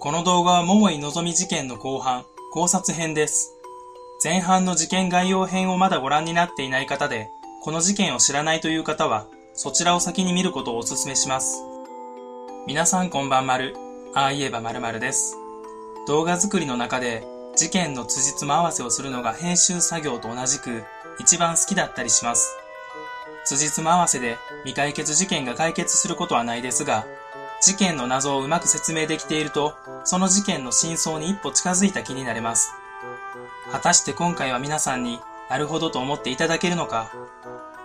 この動画は桃井のぞみ事件の後半、考察編です。前半の事件概要編をまだご覧になっていない方で、この事件を知らないという方は、そちらを先に見ることをお勧めします。皆さんこんばんまる。ああ言えばまるです。動画作りの中で、事件の辻褄合わせをするのが編集作業と同じく、一番好きだったりします。辻褄合わせで未解決事件が解決することはないですが、事件の謎をうまく説明できていると、その事件の真相に一歩近づいた気になれます。果たして今回は皆さんになるほどと思っていただけるのか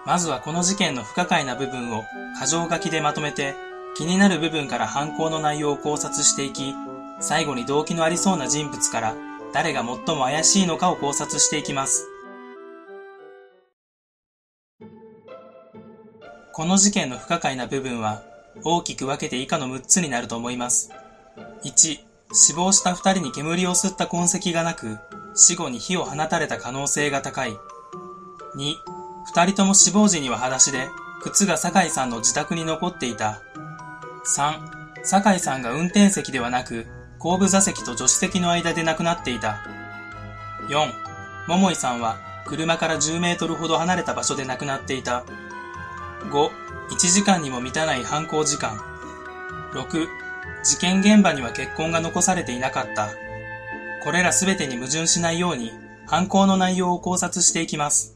まずはこの事件の不可解な部分を箇条書きでまとめて、気になる部分から犯行の内容を考察していき、最後に動機のありそうな人物から誰が最も怪しいのかを考察していきます。この事件の不可解な部分は大きく分けて以下の6つになると思います。1、死亡した2人に煙を吸った痕跡がなく、死後に火を放たれた可能性が高い。2、2人とも死亡時には裸足で、靴が酒井さんの自宅に残っていた。3、酒井さんが運転席ではなく、後部座席と助手席の間で亡くなっていた。4、桃井さんは車から10メートルほど離れた場所で亡くなっていた。5、1時間にも満たない犯行時間。6、事件現場には血痕が残されていなかった。これらすべてに矛盾しないように、犯行の内容を考察していきます。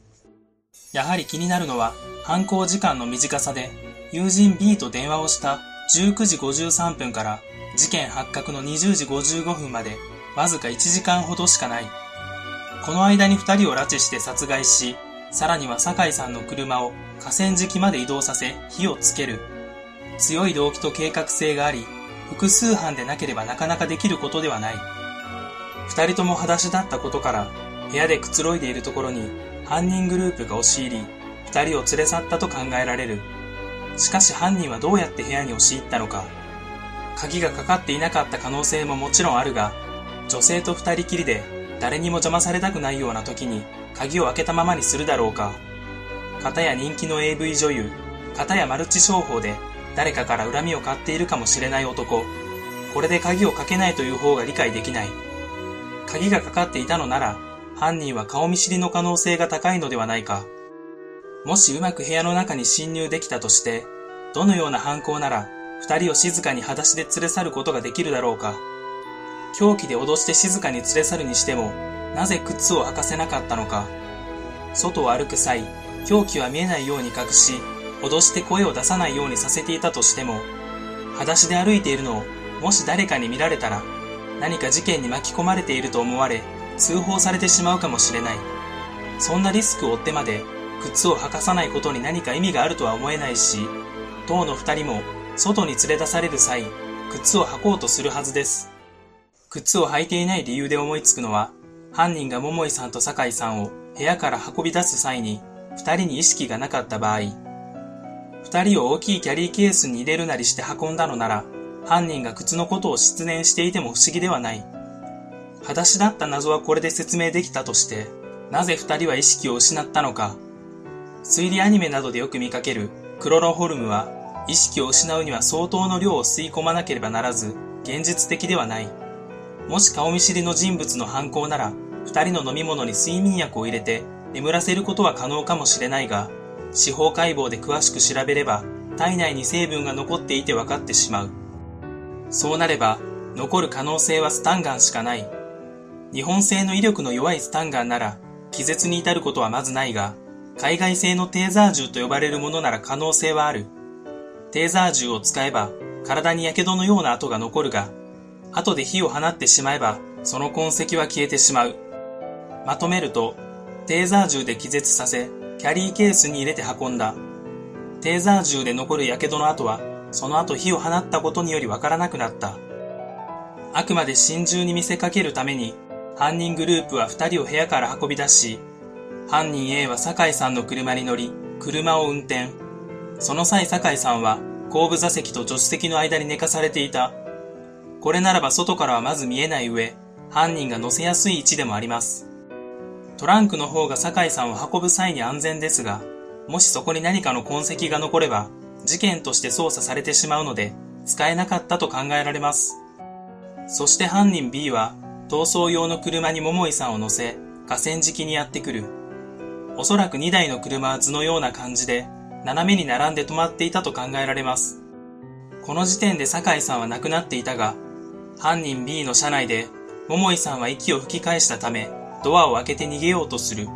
やはり気になるのは、犯行時間の短さで、友人 B と電話をした19時53分から事件発覚の20時55分まで、わずか1時間ほどしかない。この間に2人を拉致して殺害し、さらには酒井さんの車を河川敷まで移動させ火をつける。強い動機と計画性があり、複数犯でなければなかなかできることではない。二人とも裸足だったことから、部屋でくつろいでいるところに犯人グループが押し入り、二人を連れ去ったと考えられる。しかし犯人はどうやって部屋に押し入ったのか。鍵がかかっていなかった可能性ももちろんあるが、女性と二人きりで誰にも邪魔されたくないような時に鍵を開けたままにするだろうか。片や人気の AV 女優、片やマルチ商法で誰かから恨みを買っているかもしれない男。これで鍵をかけないという方が理解できない。鍵がかかっていたのなら、犯人は顔見知りの可能性が高いのではないか。もしうまく部屋の中に侵入できたとして、どのような犯行なら、二人を静かに裸足で連れ去ることができるだろうか。凶器で脅して静かに連れ去るにしても、なぜ靴を履かせなかったのか。外を歩く際、凶器は見えないように隠し、脅して声を出さないようにさせていたとしても、裸足で歩いているのを、もし誰かに見られたら、何か事件に巻き込まれていると思われ、通報されてしまうかもしれない。そんなリスクを負ってまで、靴を履かさないことに何か意味があるとは思えないし、当の二人も、外に連れ出される際、靴を履こうとするはずです。靴を履いていない理由で思いつくのは、犯人が桃井さんと酒井さんを部屋から運び出す際に、二人に意識がなかった場合、二人を大きいキャリーケースに入れるなりして運んだのなら、犯人が靴のことを失念していても不思議ではない。裸足だった謎はこれで説明できたとして、なぜ二人は意識を失ったのか。推理アニメなどでよく見かけるクロロホルムは、意識を失うには相当の量を吸い込まなければならず、現実的ではない。もし顔見知りの人物の犯行なら、二人の飲み物に睡眠薬を入れて眠らせることは可能かもしれないが、司法解剖で詳しく調べれば、体内に成分が残っていて分かってしまう。そうなれば、残る可能性はスタンガンしかない。日本製の威力の弱いスタンガンなら、気絶に至ることはまずないが、海外製のテーザー銃と呼ばれるものなら可能性はある。テーザー銃を使えば、体に火傷のような跡が残るが、後で火を放ってしまえば、その痕跡は消えてしまう。まとめると、テーザー銃で気絶させ、キャリーケースに入れて運んだ。テーザー銃で残る火傷の跡は、その後火を放ったことによりわからなくなった。あくまで心中に見せかけるために、犯人グループは二人を部屋から運び出し、犯人 A は酒井さんの車に乗り、車を運転。その際酒井さんは後部座席と助手席の間に寝かされていた。これならば外からはまず見えない上、犯人が乗せやすい位置でもあります。トランクの方が酒井さんを運ぶ際に安全ですが、もしそこに何かの痕跡が残れば、事件として捜査されてしまうので、使えなかったと考えられます。そして犯人 B は逃走用の車に桃井さんを乗せ河川敷にやってくる。おそらく2台の車は図のような感じで斜めに並んで止まっていたと考えられます。この時点で酒井さんは亡くなっていたが、犯人 B の車内で桃井さんは息を吹き返したためドアを開けて逃げようとする。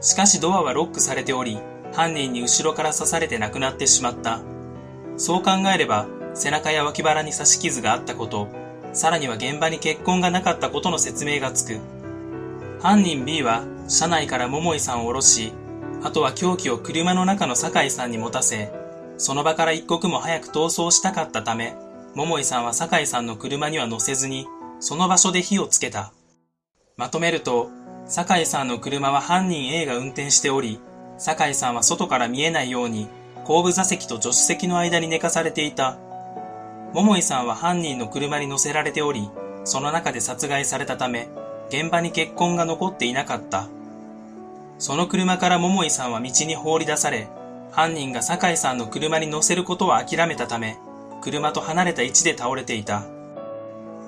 しかしドアはロックされており、犯人に後ろから刺されて亡くなってしまった。そう考えれば、背中や脇腹に刺し傷があったこと、さらには現場に血痕がなかったことの説明がつく。犯人 B は車内から桃井さんを降ろし、あとは凶器を車の中の酒井さんに持たせ、その場から一刻も早く逃走したかったため、桃井さんは酒井さんの車には乗せずに、その場所で火をつけた。まとめると、酒井さんの車は犯人 A が運転しており、酒井さんは外から見えないように後部座席と助手席の間に寝かされていた。桃井さんは犯人の車に乗せられており、その中で殺害されたため、現場に血痕が残っていなかった。その車から桃井さんは道に放り出され、犯人が酒井さんの車に乗せることを諦めたため、車と離れた位置で倒れていた。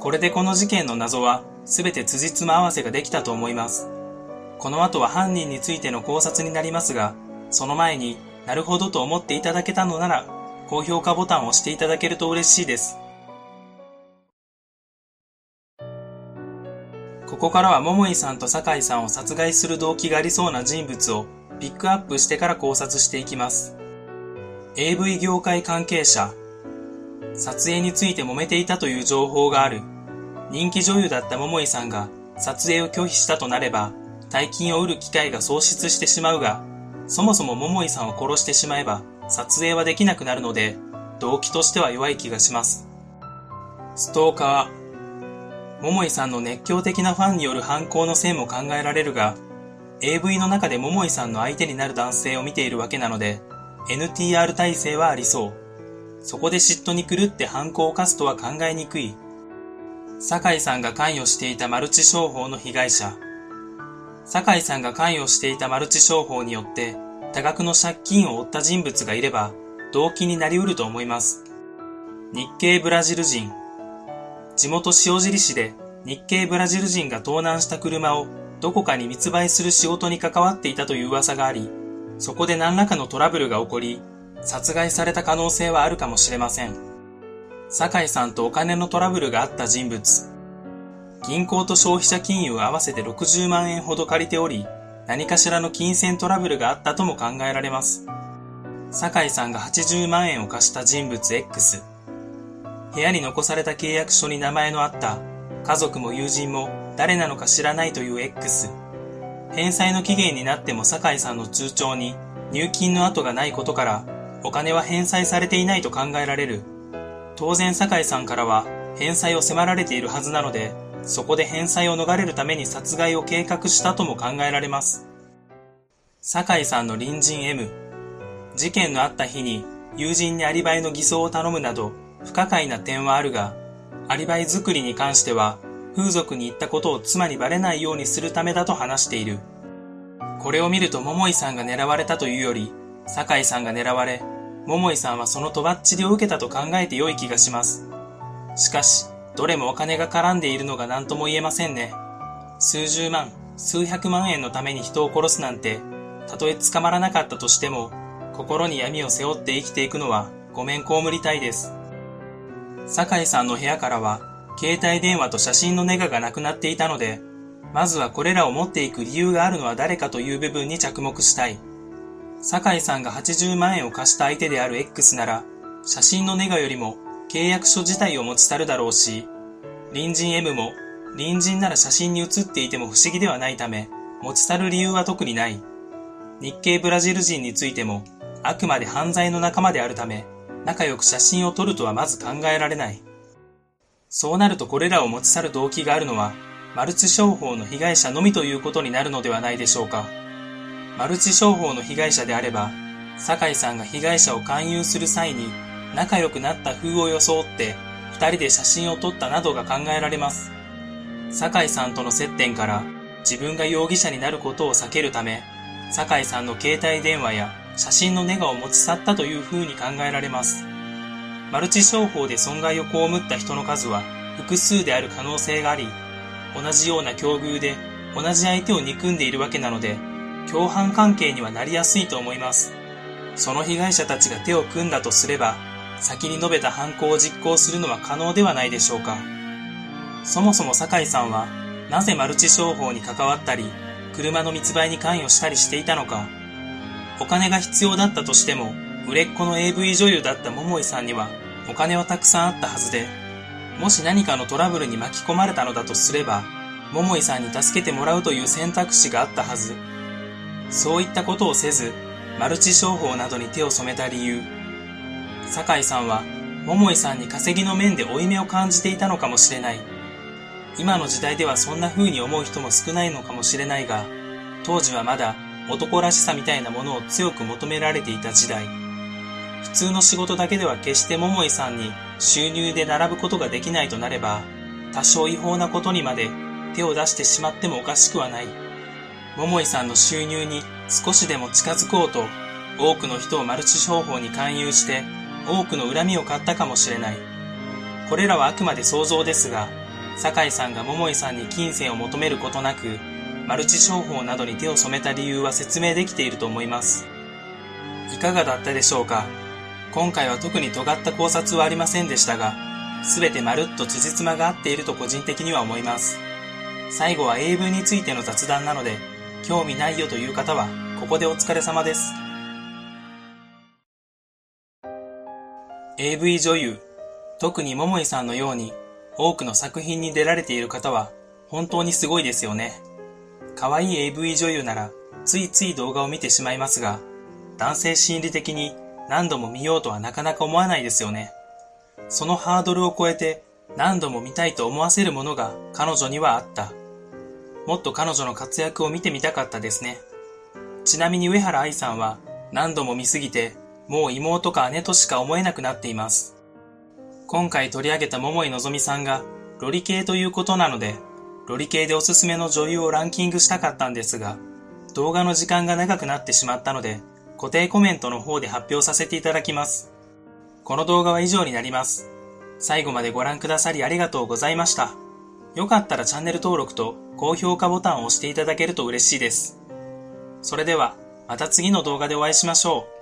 これでこの事件の謎は、すべて辻褄合わせができたと思います。この後は犯人についての考察になりますが、その前になるほどと思っていただけたのなら、高評価ボタンを押していただけると嬉しいです。ここからは桃井さんと酒井さんを殺害する動機がありそうな人物をピックアップしてから考察していきます。AV 業界関係者。撮影について揉めていたという情報がある。人気女優だった桃井さんが撮影を拒否したとなれば、大金を売る機会が喪失してしまうが、そもそも桃井さんを殺してしまえば撮影はできなくなるので、動機としては弱い気がします。ストーカー。桃井さんの熱狂的なファンによる犯行の線も考えられるが、AV の中で桃井さんの相手になる男性を見ているわけなので、NTR 体制はありそう。そこで嫉妬に狂って犯行を犯すとは考えにくい。酒井さんが関与していたマルチ商法の被害者。酒井さんが関与していたマルチ商法によって多額の借金を負った人物がいれば動機になり得ると思います。日系ブラジル人。地元塩尻市で日系ブラジル人が盗難した車をどこかに密売する仕事に関わっていたという噂があり、そこで何らかのトラブルが起こり、殺害された可能性はあるかもしれません。酒井さんとお金のトラブルがあった人物。銀行と消費者金融合わせて60万円ほど借りており、何かしらの金銭トラブルがあったとも考えられます。酒井さんが80万円を貸した人物 X。部屋に残された契約書に名前のあった家族も友人も誰なのか知らないという X。返済の期限になっても酒井さんの通帳に入金の跡がないことからお金は返済されていないと考えられる。当然酒井さんからは返済を迫られているはずなのでそこで返済を逃れるために殺害を計画したとも考えられます。酒井さんの隣人 M。事件のあった日に友人にアリバイの偽装を頼むなど不可解な点はあるが、アリバイ作りに関しては風俗に行ったことを妻にバレないようにするためだと話している。これを見ると桃井さんが狙われたというより、酒井さんが狙われ、桃井さんはそのとばっちりを受けたと考えて良い気がします。しかし、どれもお金が絡んでいるのが何とも言えませんね。数十万、数百万円のために人を殺すなんて、たとえ捕まらなかったとしても、心に闇を背負って生きていくのはごめん被りたいです。酒井さんの部屋からは、携帯電話と写真のネガがなくなっていたので、まずはこれらを持っていく理由があるのは誰かという部分に着目したい。酒井さんが80万円を貸した相手である X なら、写真のネガよりも契約書自体を持ち去るだろうし、隣人 M も隣人なら写真に写っていても不思議ではないため、持ち去る理由は特にない。日系ブラジル人についても、あくまで犯罪の仲間であるため、仲良く写真を撮るとはまず考えられない。そうなるとこれらを持ち去る動機があるのは、マルチ商法の被害者のみということになるのではないでしょうか。マルチ商法の被害者であれば、酒井さんが被害者を勧誘する際に仲良くなった風を装って二人で写真を撮ったなどが考えられます。酒井さんとの接点から自分が容疑者になることを避けるため、酒井さんの携帯電話や写真のネガを持ち去ったという風に考えられます。マルチ商法で損害を被った人の数は複数である可能性があり、同じような境遇で同じ相手を憎んでいるわけなので、共犯関係にはなりやすいと思います。その被害者たちが手を組んだとすれば、先に述べた犯行を実行するのは可能ではないでしょうか。そもそも酒井さんは、なぜマルチ商法に関わったり、車の密売に関与したりしていたのか。お金が必要だったとしても、売れっ子の AV 女優だった桃井さんには、お金はたくさんあったはずで、もし何かのトラブルに巻き込まれたのだとすれば、桃井さんに助けてもらうという選択肢があったはず。そういったことをせず、マルチ商法などに手を染めた理由。酒井さんは、桃井さんに稼ぎの面で負い目を感じていたのかもしれない。今の時代ではそんな風に思う人も少ないのかもしれないが、当時はまだ男らしさみたいなものを強く求められていた時代。普通の仕事だけでは決して桃井さんに収入で並ぶことができないとなれば、多少違法なことにまで手を出してしまってもおかしくはない。桃井さんの収入に少しでも近づこうと、多くの人をマルチ商法に勧誘して、多くの恨みを買ったかもしれない。これらはあくまで想像ですが、酒井さんが桃井さんに金銭を求めることなく、マルチ商法などに手を染めた理由は説明できていると思います。いかがだったでしょうか？今回は特に尖った考察はありませんでしたが、すべてまるっと辻褄が合っていると個人的には思います。最後は英文についての雑談なので、興味ないよという方は、ここでお疲れ様です。AV 女優、特に桃井さんのように、多くの作品に出られている方は、本当にすごいですよね。可愛い AV 女優なら、ついつい動画を見てしまいますが、男性心理的に何度も見ようとはなかなか思わないですよね。そのハードルを超えて何度も見たいと思わせるものが彼女にはあった。もっと彼女の活躍を見てみたかったですね。ちなみに上原愛さんは何度も見すぎて、もう妹か姉としか思えなくなっています。今回取り上げた桃井のぞみさんがロリ系ということなので、ロリ系でおすすめの女優をランキングしたかったんですが、動画の時間が長くなってしまったので、固定コメントの方で発表させていただきます。この動画は以上になります。最後までご覧くださりありがとうございました。よかったらチャンネル登録と高評価ボタンを押していただけると嬉しいです。それでは、また次の動画でお会いしましょう。